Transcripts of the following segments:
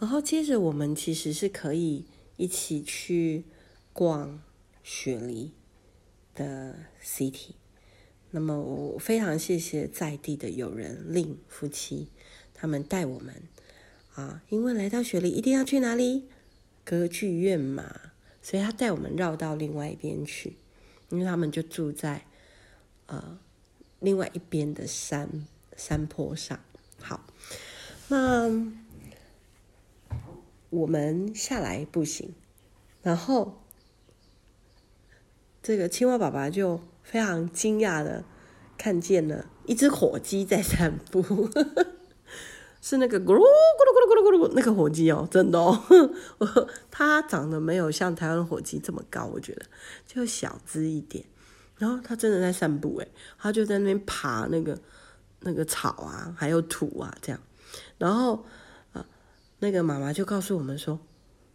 然后接着我们其实是可以一起去逛雪梨的 City。那么我非常谢谢在地的友人令夫妻，他们带我们啊，因为来到雪梨一定要去哪里？歌剧院嘛，所以他带我们绕到另外一边去，因为他们就住在呃另外一边的山山坡上。好，那我们下来步行，然后这个青蛙爸爸就。非常惊讶的看见了一只火鸡在散步，是那个咕噜咕噜咕噜咕噜咕噜那个火鸡哦，真的哦，它长得没有像台湾火鸡这么高，我觉得就小只一点。然后它真的在散步，诶，它就在那边爬那个那个草啊，还有土啊，这样。然后，那个妈妈就告诉我们说，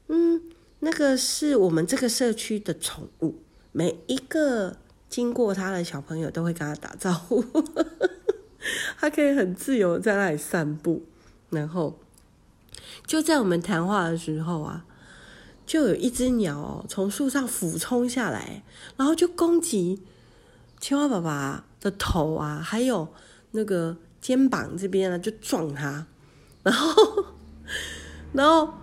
嗯，那个是我们这个社区的宠物，每一个。经过他的小朋友都会跟他打招呼，他可以很自由在那里散步。然后就在我们谈话的时候啊，就有一只鸟哦，从树上俯冲下来，然后就攻击青蛙爸爸的头啊，还有那个肩膀这边啊，就撞他。然后，然后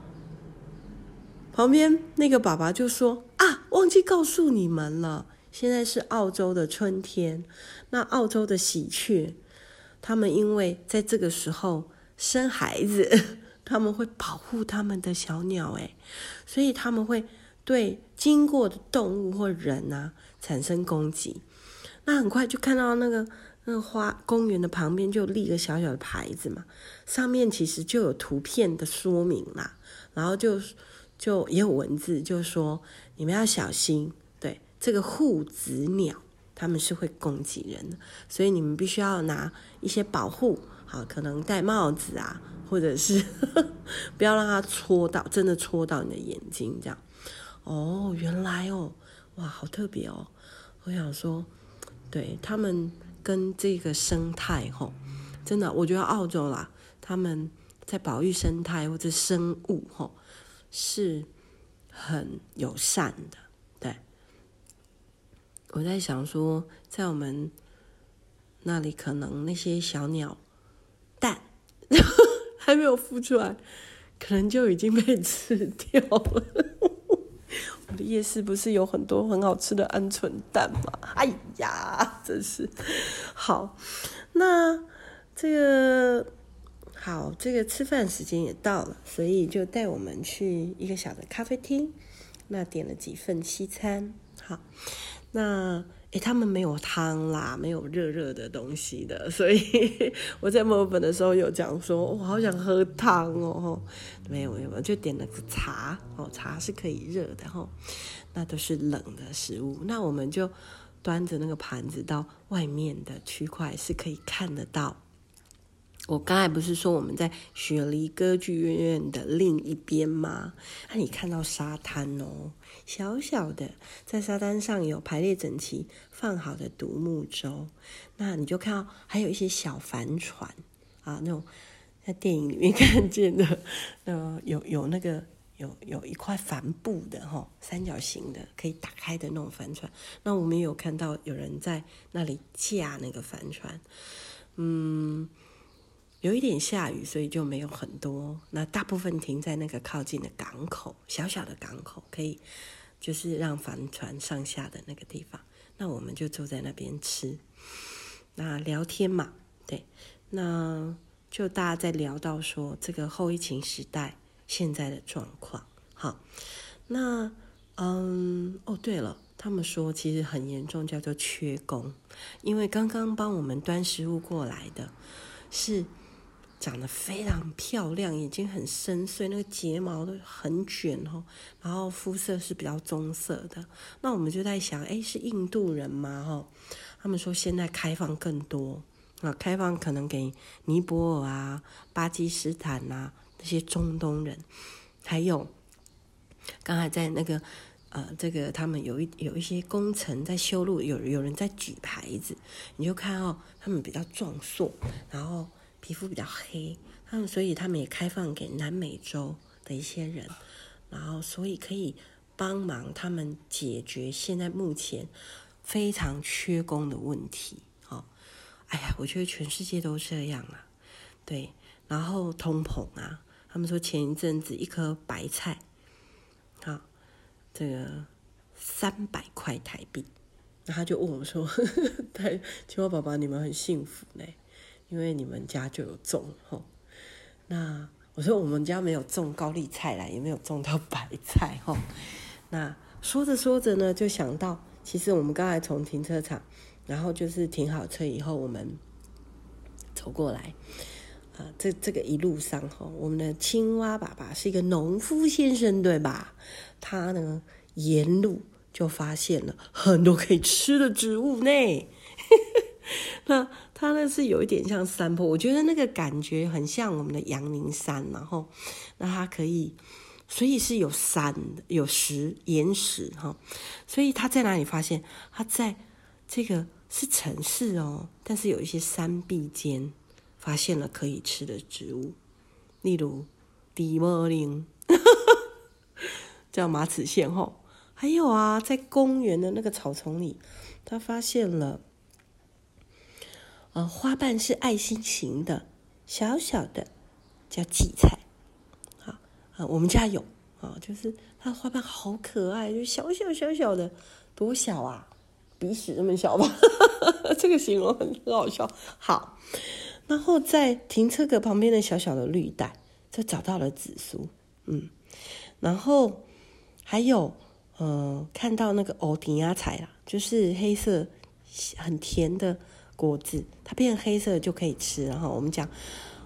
旁边那个爸爸就说：“啊，忘记告诉你们了。”现在是澳洲的春天，那澳洲的喜鹊，他们因为在这个时候生孩子，他们会保护他们的小鸟，诶，所以他们会对经过的动物或人啊产生攻击。那很快就看到那个那花公园的旁边就立一个小小的牌子嘛，上面其实就有图片的说明啦，然后就就也有文字，就说你们要小心。对这个护子鸟，他们是会攻击人的，所以你们必须要拿一些保护，好，可能戴帽子啊，或者是 不要让它戳到，真的戳到你的眼睛，这样。哦，原来哦，哇，好特别哦。我想说，对，他们跟这个生态，吼、真的，我觉得澳洲啦，他们在保育生态或者生物，吼、是很友善的。对我在想说，在我们那里，可能那些小鸟蛋 还没有孵出来，可能就已经被吃掉了。我的夜市不是有很多很好吃的鹌鹑蛋吗？哎呀，真是好。那这个好，这个吃饭时间也到了，所以就带我们去一个小的咖啡厅。那点了几份西餐，好。那诶，他们没有汤啦，没有热热的东西的，所以我在墨尔本的时候有讲说，我好想喝汤哦，没有没有，就点了个茶哦，茶是可以热的哈，那都是冷的食物，那我们就端着那个盘子到外面的区块是可以看得到。我刚才不是说我们在雪梨歌剧院的另一边吗？那、啊、你看到沙滩哦，小小的，在沙滩上有排列整齐放好的独木舟，那你就看到还有一些小帆船啊，那种在电影里面 看见的，呃，有有那个有有一块帆布的哈、哦，三角形的可以打开的那种帆船，那我们有看到有人在那里架那个帆船，嗯。有一点下雨，所以就没有很多。那大部分停在那个靠近的港口，小小的港口，可以就是让帆船上下的那个地方。那我们就坐在那边吃，那聊天嘛，对，那就大家在聊到说这个后疫情时代现在的状况。好，那嗯，哦，对了，他们说其实很严重，叫做缺工，因为刚刚帮我们端食物过来的是。长得非常漂亮，眼睛很深邃，那个睫毛都很卷哦，然后肤色是比较棕色的。那我们就在想，哎，是印度人吗？哈，他们说现在开放更多啊，开放可能给尼泊尔啊、巴基斯坦啊这些中东人，还有刚才在那个呃，这个他们有一有一些工程在修路，有有人在举牌子，你就看哦，他们比较壮硕，然后。皮肤比较黑，他们所以他们也开放给南美洲的一些人，然后所以可以帮忙他们解决现在目前非常缺工的问题。哦，哎呀，我觉得全世界都这样啊，对。然后通膨啊，他们说前一阵子一颗白菜，好，这个三百块台币，那他就问我说：“ 对，青蛙宝宝，你们很幸福呢，因为你们家就有种吼。”那我说我们家没有种高丽菜啦，也没有种到白菜吼。那说着说着呢，就想到其实我们刚才从停车场，然后就是停好车以后，我们走过来。啊，这这个一路上哈，我们的青蛙爸爸是一个农夫先生，对吧？他呢，沿路就发现了很多可以吃的植物呢。那他呢是有一点像山坡，我觉得那个感觉很像我们的阳明山，然后那它可以，所以是有山，有石岩石哈。所以他在哪里发现？他在这个是城市哦，但是有一些山壁间。发现了可以吃的植物，例如地魔灵，叫马齿苋吼，还有啊，在公园的那个草丛里，他发现了，呃，花瓣是爱心形的，小小的，叫荠菜，好啊，我们家有啊，就是它的花瓣好可爱，就小小小小的，多小啊，鼻屎那么小吧，这个形容很好笑，好。然后在停车格旁边的小小的绿带，就找到了紫苏，嗯，然后还有，呃，看到那个欧迪亚菜啦，就是黑色很甜的果子，它变黑色就可以吃。然后我们讲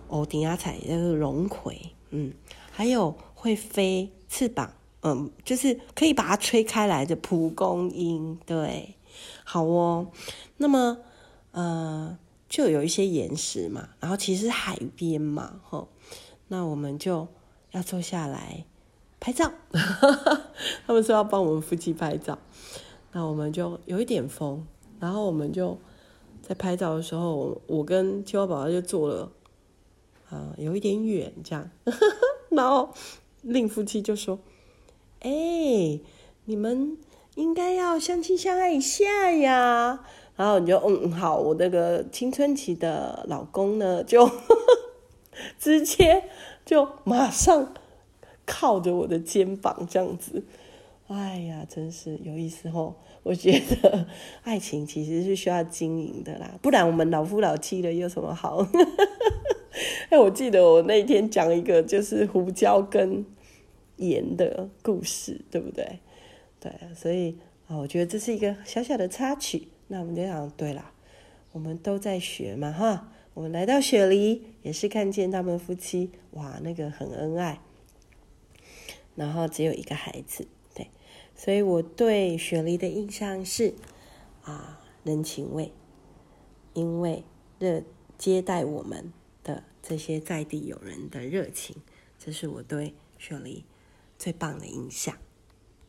欧迪亚菜那个龙葵，嗯，还有会飞翅膀，嗯，就是可以把它吹开来的蒲公英，对，好哦。那么，呃。就有一些岩石嘛，然后其实海边嘛，吼，那我们就要坐下来拍照。他们说要帮我们夫妻拍照，那我们就有一点风，然后我们就在拍照的时候，我跟青蛙宝宝就坐了啊、有一点远这样，然后令夫妻就说：“哎、你们应该要相亲相爱一下呀。”然后你就嗯好，我那个青春期的老公呢，就 直接就马上靠着我的肩膀这样子，哎呀，真是有意思哦！我觉得爱情其实是需要经营的啦，不然我们老夫老妻的有什么好？哎，我记得我那天讲一个就是胡椒跟盐的故事，对不对？对，所以啊，我觉得这是一个小小的插曲。那我们就想，对了，我们都在学嘛，哈。我们来到雪梨，也是看见他们夫妻，哇，那个很恩爱，然后只有一个孩子，对。所以我对雪梨的印象是，啊，人情味，因为热接待我们的这些在地友人的热情，这是我对雪梨最棒的印象。